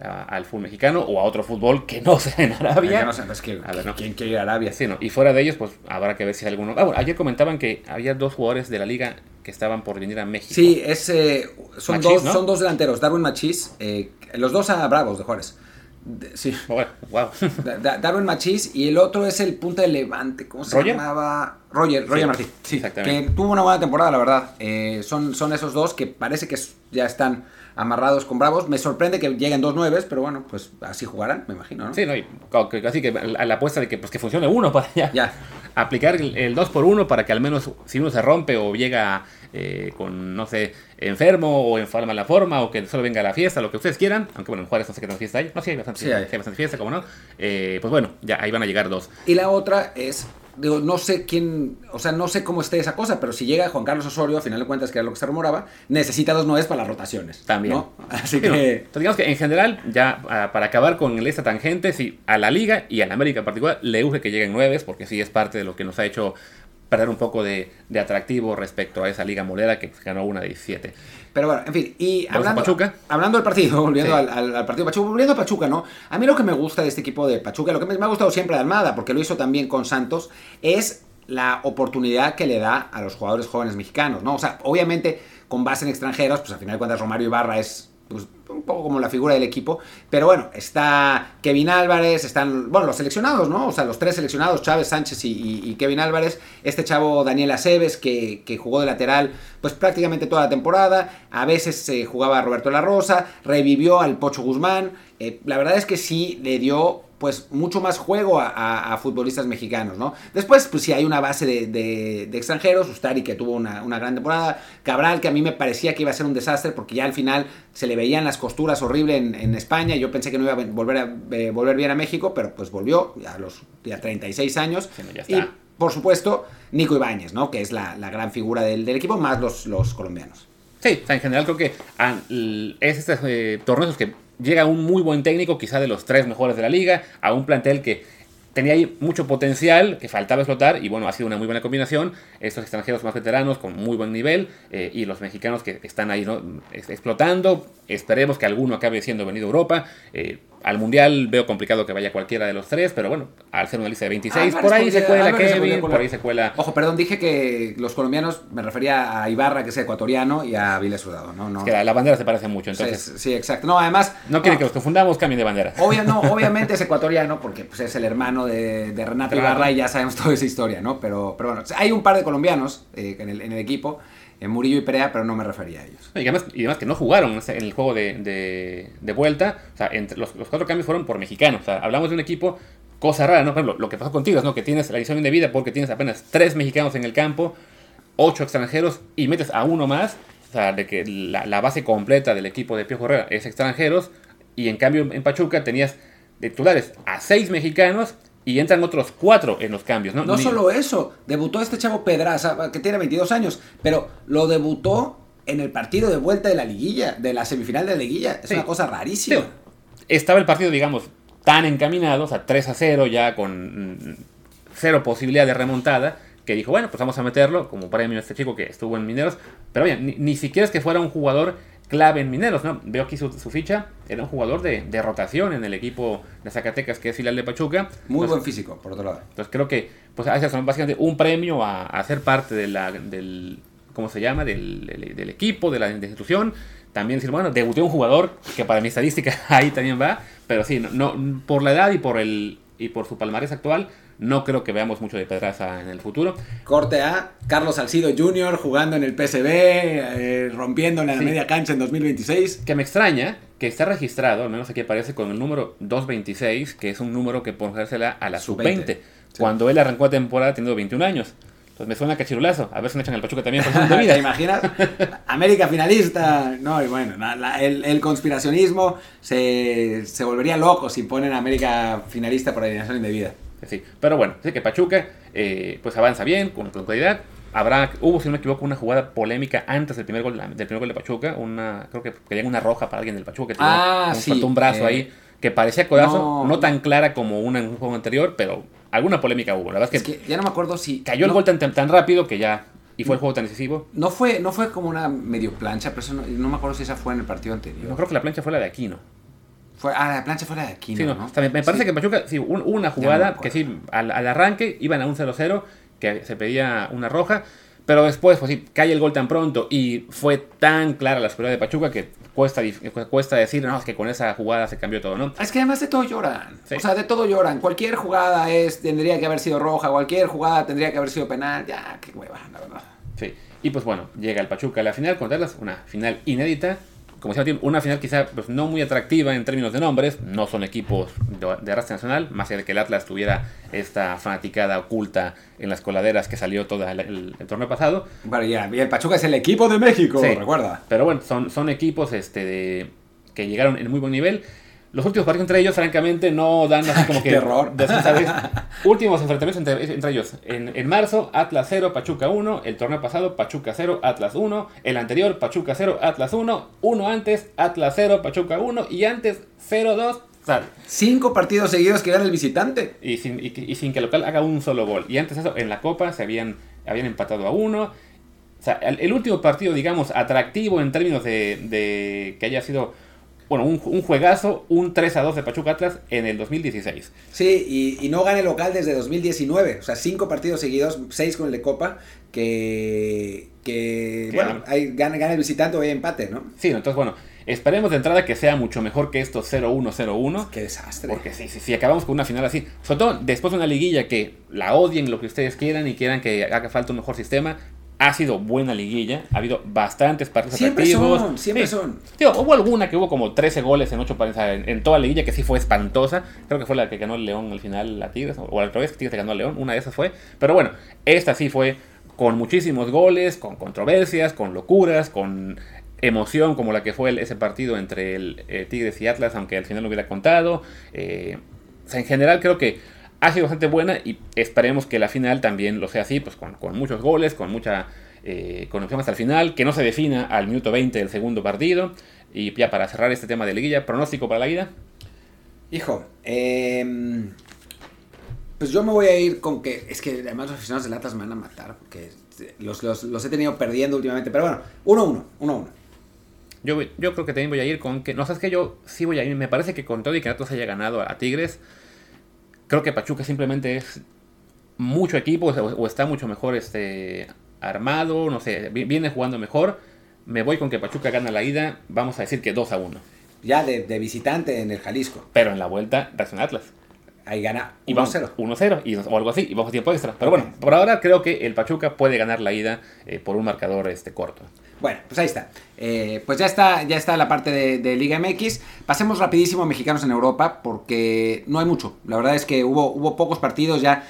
a- al fútbol mexicano o a otro fútbol que no sea en Arabia. No sé, pues que, A ver, no. ¿quién quiere ir a Arabia? Sí, no. Y fuera de ellos, pues habrá que ver si hay alguno. Ah, bueno, ayer comentaban que había dos jugadores de la liga que estaban por venir a México. Sí, es, eh, son, Machís, dos, ¿no? son dos delanteros, Darwin Machís, eh, los dos a Bravos de Juárez. Sí, Bueno, wow. Da- Da- Darwin Machís y el otro es el punta de Levante, ¿cómo se ¿Roger? llamaba? Roger, Roger Sí, Martí. Sí. Que tuvo una buena temporada, la verdad. Eh, son, son esos dos que parece que ya están amarrados con Bravos. Me sorprende que lleguen dos nueves, pero bueno, pues así jugarán, me imagino, ¿no? Sí, no, y co- que- así que a la apuesta de que, pues, que funcione uno para ya, Ya. aplicar el, el 2 por 1 para que al menos si uno se rompe o llega eh, con, no sé, enfermo o en mala forma o que solo venga a la fiesta, lo que ustedes quieran, aunque bueno, en Juárez no sé qué tan fiesta hay, no, sí hay bastante, Sí hay. sí hay bastante fiesta, como no, Eh, pues bueno, ya ahí van a llegar dos. Y la otra es, digo, no sé quién, o sea, no sé cómo esté esa cosa, pero si llega Juan Carlos Osorio, a final de cuentas, que era lo que se rumoraba, necesita dos nueves para las rotaciones. También. ¿no? Así Sí, no. que... Entonces, digamos que en general, ya ah, para acabar con esta tangente, sí, a la Liga y a la América en particular, le urge que lleguen nueves, porque sí es parte de lo que nos ha hecho perder un poco de, de atractivo respecto a esa Liga Molera que ganó una de 17. Pero bueno, en fin, y hablando, Pachuca. hablando del partido, volviendo Sí. al, al- al partido Pachuca, volviendo a Pachuca, ¿no? A mí lo que me gusta de este equipo de Pachuca, lo que me, me ha gustado siempre de Almada, porque lo hizo también con Santos, es la oportunidad que le da a los jugadores jóvenes mexicanos, ¿no? O sea, obviamente con base en extranjeros, pues al final de cuentas Romario Ibarra es pues, un poco como la figura del equipo, pero bueno, está Kevin Álvarez, están, bueno, los seleccionados, ¿no? O sea, los tres seleccionados, Chávez, Sánchez y, Kevin Álvarez, este chavo Daniel Aceves, que, que jugó de lateral, pues prácticamente toda la temporada, a veces eh, jugaba Roberto La Rosa, revivió al Pocho Guzmán, eh, la verdad es que sí le dio pues mucho más juego a, a- a futbolistas mexicanos, ¿no? Después, pues sí hay una base de, de- de extranjeros, Ustari que tuvo una, una gran temporada, Cabral que a mí me parecía que iba a ser un desastre porque ya al final se le veían las costuras horrible en, en España, yo pensé que no iba a volver, a, eh, volver bien a México, pero pues volvió a los ya 36 años. Sí, y por supuesto, Nico Ibáñez, ¿no? Que es la, la gran figura del, del equipo, más los, los colombianos. Sí, en general creo que ah, es este eh, torneo que llega un muy buen técnico, quizá de los tres mejores de la liga, a un plantel que tenía ahí mucho potencial, que faltaba explotar, y bueno, ha sido una muy buena combinación. Estos extranjeros más veteranos con muy buen nivel, eh, y los mexicanos que están ahí ¿no? Explotando. Esperemos que alguno acabe siendo venido a Europa. Eh, al Mundial veo complicado que vaya cualquiera de los tres, pero bueno, al ser una lista de 26, Álvarez por ahí se cuela Álvarez Kevin, por ahí se cuela... Ojo, perdón, dije que los colombianos, me refería a Ibarra, que es ecuatoriano, y a Viles Sudado, ¿no? no. que la, la bandera se parece mucho, entonces... sí, exacto. No, además... No quieren que los confundamos, cambien de bandera. Obvia- no, obviamente es ecuatoriano porque pues, es el hermano de, de Renato Claro. Ibarra y ya sabemos toda esa historia, ¿no? Pero, pero bueno, hay un par de colombianos eh, en, el, en el equipo, Murillo y Perea, pero no me refería a ellos. Y además, y además que no jugaron en en el juego de, vuelta. O sea, entre los, cuatro cambios fueron por mexicanos. O sea, hablamos de un equipo, cosa rara, ¿no? Por ejemplo, lo que pasó contigo ¿no? que tienes la edición indebida porque tienes apenas tres mexicanos en el campo, ocho extranjeros y metes a uno más. O sea, de que la, base completa del equipo de Piojo Herrera es extranjeros. Y en cambio en Pachuca tenías de titulares a seis mexicanos y entran otros cuatro en los cambios, ¿no? No Ni- solo eso, debutó este chavo Pedraza, que tiene 22 años, pero lo debutó en el partido de vuelta de la liguilla, de la semifinal de la liguilla. Es Sí. una cosa rarísima. Estaba el partido, digamos, tan encaminado, o sea, 3 a 0, ya con mm, cero posibilidad de remontada, que dijo, bueno, pues vamos a meterlo como premio a este chico que estuvo en Mineros. Pero oye, ni, ni siquiera es que fuera un jugador clave en Mineros, ¿no? Veo aquí su, su ficha, era un jugador de, de rotación en el equipo de Zacatecas, que es filial de Pachuca. Muy Entonces, buen físico, por otro lado. entonces creo que, pues, hace eso, básicamente un premio a, a ser parte de la, del, ¿cómo se llama? Del, del- del equipo, de la, de la institución. También decir, bueno, debuté un jugador que para mi estadística ahí también va, pero sí, no, no- por la edad y por el y por su palmarés actual, no creo que veamos mucho de Pedraza en el futuro. Corte A, Carlos Salcido Jr. jugando en el PSV, eh, rompiendo en la Sí. media cancha en 2026. Que me extraña que está registrado, al menos aquí aparece con el número 226, que es un número que ponérsela a la sub-20, cuando él arrancó la temporada teniendo 21 años. Entonces me suena cachirulazo. A ver si me echan el Pachuca también por vida. ¿Te imaginas? América finalista. No, y bueno, el, conspiracionismo se, se, volvería loco si ponen a América finalista por alineación indebida. Sí, pero bueno, sí que Pachuca eh, pues avanza bien, con tranquilidad. Habrá, hubo, si no me equivoco, una jugada polémica antes del primer gol, del primer gol de Pachuca. Una, creo que querían una roja para alguien del Pachuca que ah, un, sí, un brazo ahí que parecía codazo, no, tan clara como una en un juego anterior, pero alguna polémica hubo. La verdad es que, ya no me acuerdo si. Cayó el gol tan, tan, rápido que ya. Y fue el juego tan decisivo. No fue, no fue como una medio plancha, pero eso no, me acuerdo si esa fue en el partido anterior. No creo que la plancha fue la de Aquino. Fue, ah, la plancha fue la de Aquino. Sí, ¿no? me, parece que Pachuca, sí, una jugada que sí, al, al, arranque iban a un 0-0, que se pedía una roja. Pero después, pues sí, cae el gol tan pronto y fue tan clara la seguridad de Pachuca que cuesta, cuesta decir, no, es que con esa jugada se cambió todo, ¿no? Es que además de todo lloran. O sea, de todo lloran. Cualquier jugada es, tendría que haber sido roja, cualquier jugada tendría que haber sido penal. Ya, qué hueva, la verdad. Sí. Y pues bueno, llega el Pachuca a la final, contarlas, una final inédita como decía, una final quizá pues, no muy atractiva en términos de nombres, no son equipos de, de raza nacional, más allá de que el Atlas tuviera esta fanaticada oculta en las coladeras que salió todo el, torneo pasado. Bueno, ya, y el Pachuca es el equipo de México, recuerda. Pero bueno, son, son equipos este, de, que llegaron en muy buen nivel. Los últimos partidos entre ellos, francamente, no dan así como que. Terror. últimos enfrentamientos entre, ellos. En, marzo, Atlas 0, Pachuca 1. El torneo pasado, Pachuca 0, Atlas 1. El anterior, Pachuca 0, Atlas 1. Uno antes, Atlas 0, Pachuca 1. Y antes, 0-2. Cinco partidos seguidos que gana el visitante. Y sin, y, sin, que el local haga un solo gol. Y antes eso, en la Copa se habían, habían empatado a uno. O sea, el, último partido, digamos, atractivo en términos de, de que haya sido bueno, un, juegazo, un 3 a 2 de Pachuca Atlas en el 2016. Sí, y, no gana el local desde 2019. O sea, cinco partidos seguidos, seis con el de Copa, que, que bueno, hay, gana, gana, el visitante o hay empate, ¿no? Sí, entonces, bueno, esperemos de entrada que sea mucho mejor que estos 0-1-0-1. Qué desastre. Porque sí, sí, sí, acabamos con una final así. Sobre todo después de una liguilla que la odien lo que ustedes quieran y quieran que haga falta un mejor sistema, ha sido buena liguilla, ha habido bastantes partidos siempre Son, siempre son. hubo alguna que hubo como 13 goles en 8 partidos en, toda la liguilla que sí fue espantosa. Creo que fue la que ganó el León al final, la Tigres, o al revés, Tigres ganó al León, una de esas fue. Pero bueno, esta sí fue con muchísimos goles, con controversias, con locuras, con emoción como la que fue ese partido entre el eh, Tigres y Atlas, aunque al final no hubiera contado. Eh, en general creo que ha sido bastante buena y esperemos que la final también lo sea así, pues con, muchos goles, con mucha eh, conexión hasta el final, que no se defina al minuto 20 del segundo partido. Y ya para cerrar este tema de liguilla, pronóstico para la ida. Hijo, em, pues yo me voy a ir con que, es que además los aficionados de Latas me van a matar, porque los, los, he tenido perdiendo últimamente, pero bueno, 1-1, 1-1. Yo, yo creo que también voy a ir con que, no sabes que yo sí voy a ir, me parece que con todo y que Natos haya ganado a Tigres, Creo que Pachuca simplemente es mucho equipo o, está mucho mejor este, armado, no sé, viene jugando mejor. Me voy con que Pachuca gana la ida, vamos a decir que 2 a 1. Ya de, visitante en el Jalisco. Pero en la vuelta, Racing Atlas. Ahí gana 1-0. 1-0 o algo así, y vamos a tiempo extra. Pero bueno, por ahora creo que el Pachuca puede ganar la ida eh, por un marcador este, corto. Bueno, pues ahí está. Eh, pues ya está, ya está la parte de, Liga MX. Pasemos rapidísimo a mexicanos en Europa porque no hay mucho. La verdad es que hubo, hubo pocos partidos ya.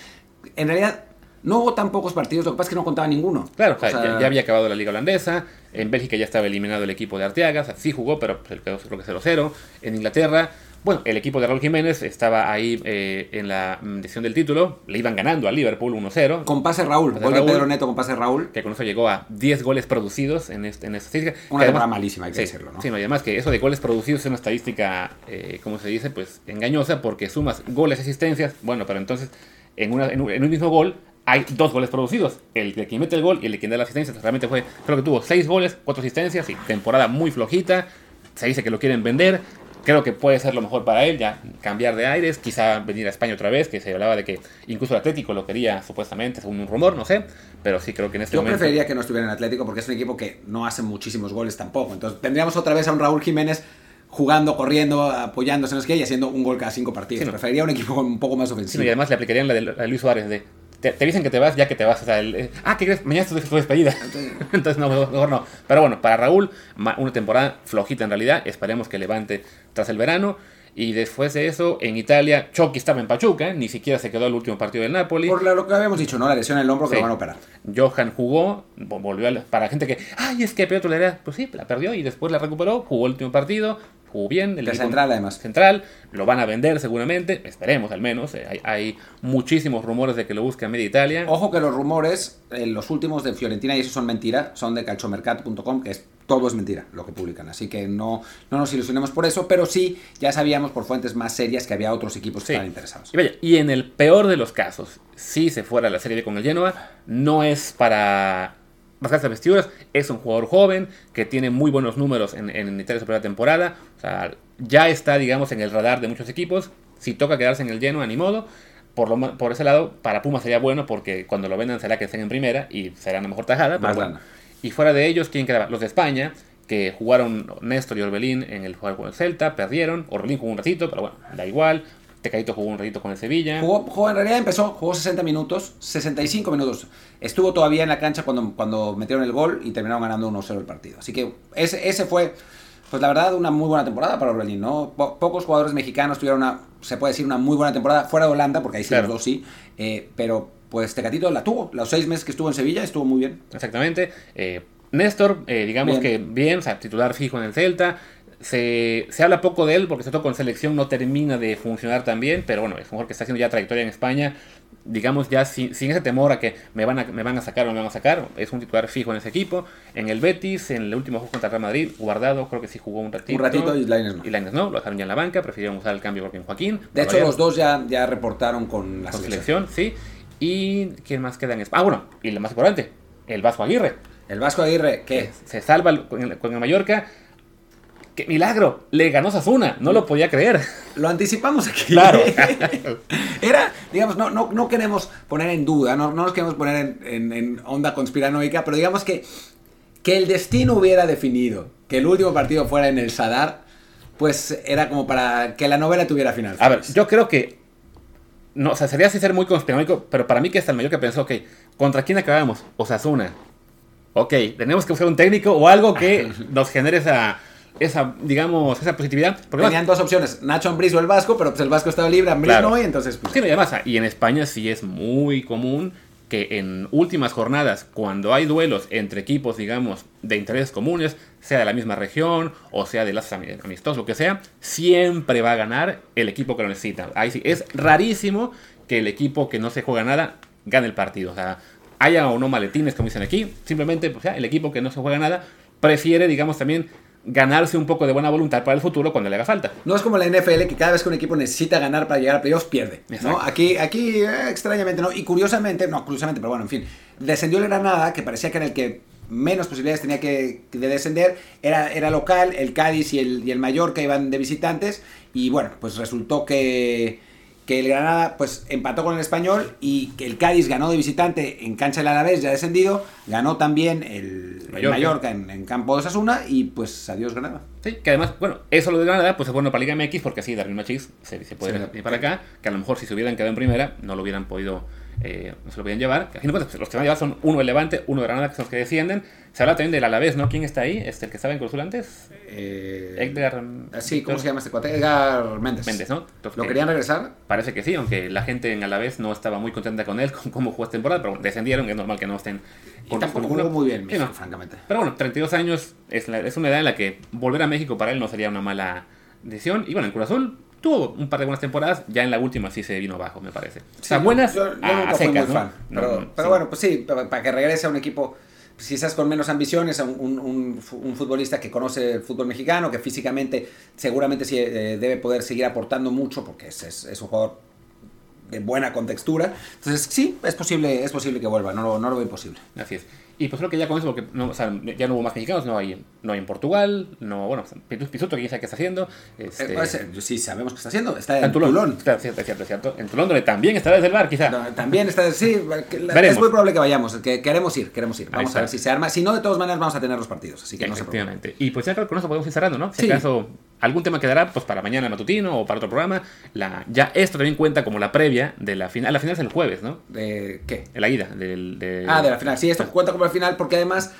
En realidad no hubo tan pocos partidos, lo que pasa es que no contaba ninguno. Claro, ya, había acabado la Liga Holandesa, en Bélgica ya estaba eliminado el equipo de Arteaga, sí jugó, pero creo que 0-0. En Inglaterra bueno, el equipo de Raúl Jiménez estaba ahí eh, en la decisión del título, le iban ganando al Liverpool 1-0. Con pase Raúl, gol de Pedro Neto con pase Raúl. Que con eso llegó a 10 goles producidos en, este, en esta estadística. Una temporada malísima, hay que decirlo, ¿no? Sí, no, y además que eso de goles producidos es una estadística, eh, como se dice, pues engañosa porque sumas goles y asistencias. Bueno, pero entonces en, una, en, un, mismo gol hay dos goles producidos. El de quien mete el gol y el de quien da la asistencia. Realmente fue, creo que tuvo 6 goles, 4 asistencias y temporada muy flojita. Se dice que lo quieren vender creo que puede ser lo mejor para él, ya cambiar de aires, quizá venir a España otra vez, que se hablaba de que incluso el Atlético lo quería supuestamente, según un rumor, no sé, pero sí creo que en este momento... Yo preferiría que no estuviera en Atlético porque es un equipo que no hace muchísimos goles tampoco, entonces tendríamos otra vez a un Raúl Jiménez jugando, corriendo, apoyándose en los que y haciendo un gol cada cinco partidos. Preferiría un equipo un poco más ofensivo. y además le aplicarían la de Luis Suárez de te, te dicen que te vas ya que te vas. O sea, el, eh, ah, ¿qué crees? Mañana es tu despedida. Entonces, no, mejor no. Pero bueno, para Raúl, una temporada flojita en realidad. Esperemos que levante tras el verano. Y después de eso, en Italia, Chucky estaba en Pachuca, ni siquiera se quedó el último partido del Napoli. Por lo que habíamos dicho, ¿no? La lesión en el hombro que lo van a operar. Johan jugó, volvió a, para gente que, ay, es que perdió la pues sí, la perdió y después la recuperó, jugó el último partido, jugó bien. El central, además. Central, lo van a vender seguramente, esperemos al menos. Eh, hay, muchísimos rumores de que lo busque a media Italia. Ojo que los rumores, eh, los últimos de Fiorentina, y eso son mentira, son de calchomercato.com, que es todo es mentira lo que publican. Así que no, no nos ilusionemos por eso, pero sí ya sabíamos por fuentes más serias que había otros equipos que estaban interesados. Y, vaya, y en el peor de los casos, si se fuera la serie con el Genoa, no es para rasgarse vestiduras, es un jugador joven que tiene muy buenos números en, en Italia su primera temporada. O sea, ya está, digamos, en el radar de muchos equipos. Si toca quedarse en el Genoa, ni modo. Por, lo, por ese lado, para Puma sería bueno porque cuando lo vendan será que estén en primera y será una mejor tajada. Pero bueno, y fuera de ellos, ¿quién quedaba? Los de España, que jugaron Néstor y Orbelín en el juego con el Celta, perdieron. Orbelín jugó un ratito, pero bueno, da igual. Tecadito jugó un ratito con el Sevilla. Jugó, en realidad empezó, jugó 60 minutos, 65 minutos. Estuvo todavía en la cancha cuando, cuando metieron el gol y terminaron ganando 1-0 el partido. Así que ese, ese fue, pues la verdad, una muy buena temporada para Orbelín, ¿no? pocos jugadores mexicanos tuvieron una, se puede decir, una muy buena temporada, fuera de Holanda, porque ahí sí los dos sí, eh, pero pues Tecatito la tuvo. Los seis meses que estuvo en Sevilla estuvo muy bien. Exactamente. Eh, Néstor, eh, digamos que bien, o sea, titular fijo en el Celta. Se, habla poco de él porque todo con selección no termina de funcionar tan bien, pero bueno, es un jugador que está haciendo ya trayectoria en España, digamos ya sin, ese temor a que me van a, me van a sacar o me van a sacar, es un titular fijo en ese equipo. En el Betis, en el último juego contra el Real Madrid, guardado, creo que sí jugó un ratito. Un ratito y Lainez no. Y Lainez no, lo dejaron ya en la banca, prefirieron usar el cambio porque en Joaquín. De hecho, los dos ya, ya reportaron con la selección. sí. ¿Y quién más queda en España? Ah, bueno, y lo más importante, el Vasco Aguirre. El Vasco Aguirre, ¿qué? Se salva con el, Mallorca. ¡Qué milagro! Le ganó Sazuna, no lo podía creer. Lo anticipamos aquí. Claro. Era, digamos, no, no, no queremos poner en duda, no, no nos queremos poner en, en, onda conspiranoica, pero digamos que, que el destino hubiera definido que el último partido fuera en el Sadar, pues era como para que la novela tuviera final. A ver, yo creo que no, o sea, sería así ser muy conspiranoico, pero para mí que hasta el Mallorca pensó, ok, ¿contra quién acabamos? Osasuna ok, tenemos que buscar un técnico o algo que nos genere esa, esa digamos, esa positividad. Porque Tenían dos opciones, Nacho Ambriz o el Vasco, pero pues el Vasco estaba libre, Ambriz no, y entonces... Pues... Sí, no, y además, y en España sí es muy común que en últimas jornadas, cuando hay duelos entre equipos, digamos, de intereses comunes, sea de la misma región o sea de las amistosos, lo que sea, siempre va a ganar el equipo que lo necesita. Ahí sí, es rarísimo que el equipo que no se juega nada gane el partido. O sea, haya o no maletines, como dicen aquí. Simplemente, pues, el equipo que no se juega nada prefiere, digamos, también ganarse un poco de buena voluntad para el futuro cuando le haga falta. No es como la NFL que cada vez que un equipo necesita ganar para llegar a playoffs pierde. ¿no? Aquí, aquí eh, extrañamente no. Y curiosamente, no, curiosamente, pero bueno, en fin, descendió el Granada, que parecía que era el que menos posibilidades tenía que de descender, era, era local, el Cádiz y el, y el Mallorca iban de visitantes, y bueno, pues resultó que que el Granada pues empató con el Español y que el Cádiz ganó de visitante en cancha del Alavés, ya descendido, ganó también el Mallorca, en, campo de Osasuna y pues adiós Granada. Sí, que además, bueno, eso lo de Granada pues es bueno para Liga MX porque así Darwin Machis se, se puede ir para acá, que a lo mejor si se hubieran quedado en primera no lo hubieran podido eh, no se lo podían llevar. Aquí no, los que van a llevar son uno de Levante, uno de Granada, que son los que descienden. Se habla también del Alavés, ¿no? ¿Quién está ahí? ¿Este, el que estaba en Cruzul antes? Eh, Edgar. Sí, ¿cómo se llama este cuate? Edgar Méndez. Méndez, ¿no? ¿Lo querían regresar? Parece que sí, aunque la gente en Alavés no estaba muy contenta con él, con cómo jugó esta temporada, pero descendieron, es normal que no estén. Con, y tampoco jugó muy bien, francamente. Pero bueno, 32 años es, es una edad en la que volver a México para él no sería una mala decisión. Y bueno, en Cruz Azul tuvo un par de buenas temporadas, ya en la última sí se vino bajo, me parece. o sea, buenas yo, a, secas, ¿no? pero, bueno, pues sí, para que regrese a un equipo quizás con menos ambiciones, a un, futbolista que conoce el fútbol mexicano, que físicamente seguramente sí eh, debe poder seguir aportando mucho porque es, es, un jugador de buena contextura. Entonces sí, es posible, es posible que vuelva, no, no lo veo imposible. Así es. Y pues creo que ya con eso, porque no, o sea, ya no hubo más mexicanos, no hay, no hay en Portugal, no, bueno, Pisuto, ya sabe qué está haciendo. Este, Eh, pues, eh, sí, sabemos qué está haciendo. Está en en Tulón. Tulón. Claro, cierto, cierto, cierto. En Tulón, donde también estará desde el bar, quizá. No, También está, sí, la- es muy probable que vayamos, que queremos ir, queremos ir. Vamos a ver si se arma. Si no, de todas maneras vamos a tener los partidos, así que no se preocupen. Efectivamente. Y pues ya con eso podemos ir cerrando, ¿no? Si Sí. acaso algún tema quedará pues para mañana matutino o para otro programa. La, ya esto también cuenta como la previa de la final. La final es el jueves, ¿no? ¿De qué? En la ida. Del, de- Ah, de la final. Sí, esto cuenta como la final porque además,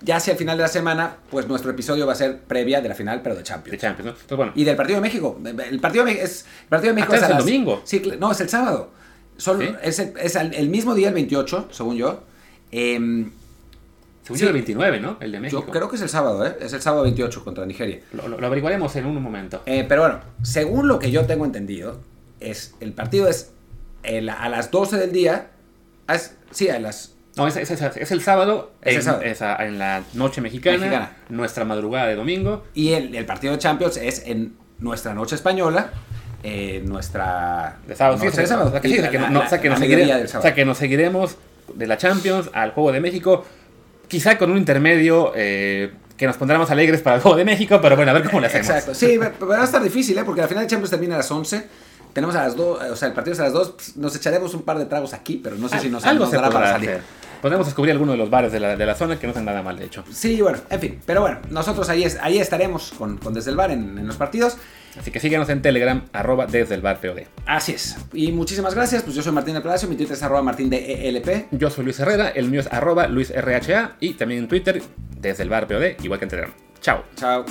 ya hacia el final de la semana, pues nuestro episodio va a ser previa de la final, pero de de Champions. Champions, ¿no? Entonces, bueno. Y del partido de México. El partido de México es, el partido de México es, el las- domingo. Sí, no, es el sábado. Es, el, es el mismo día, el 28, según yo. Em, según sí. yo el 29, ¿no? El de México. yo creo que es el sábado, ¿eh? Es el sábado 28 contra Nigeria. Lo, lo- lo averiguaremos en un momento. Eh, pero bueno, según lo que yo tengo entendido, es el partido es el- a las 12 del día. ah, es- sí, a las. No, es, es- es- el sábado, Es el en, sábado. a- en la noche mexicana, Mexicana. nuestra madrugada de domingo. Y el, el partido de Champions es en nuestra noche española. eh, nuestra. De sábado, sí, noche de de sábado. O sea, que, sí, nos del seguiremos de la Champions al Juego de México, quizá con un intermedio eh, que nos pondrá más alegres para el Juego de México, pero bueno, a ver cómo le hacemos. Exacto. Sí, va- va a estar difícil, ¿eh? Porque la final de Champions termina a las 11. Tenemos a las 2, o sea, el partido es a las 2. pues, Nos echaremos un par de tragos aquí, pero no sé si nos, Algo nos se dará para salir. hacer. Podemos descubrir alguno de los bares de la, de la zona que no sean nada mal, de hecho. Sí, bueno, en fin. Pero bueno, nosotros ahí, es- ahí estaremos con, con Desde el Bar en, en los partidos. Así que síganos en Telegram, arroba desde el bar POD. Así es. Y muchísimas gracias. Pues yo soy Martín del Palacio. Mi Twitter es arroba martín de ELP. Yo soy Luis Herrera, el mío es arroba luisrha y también en Twitter, desde el bar POD, igual que en Telegram. Chao. Chao.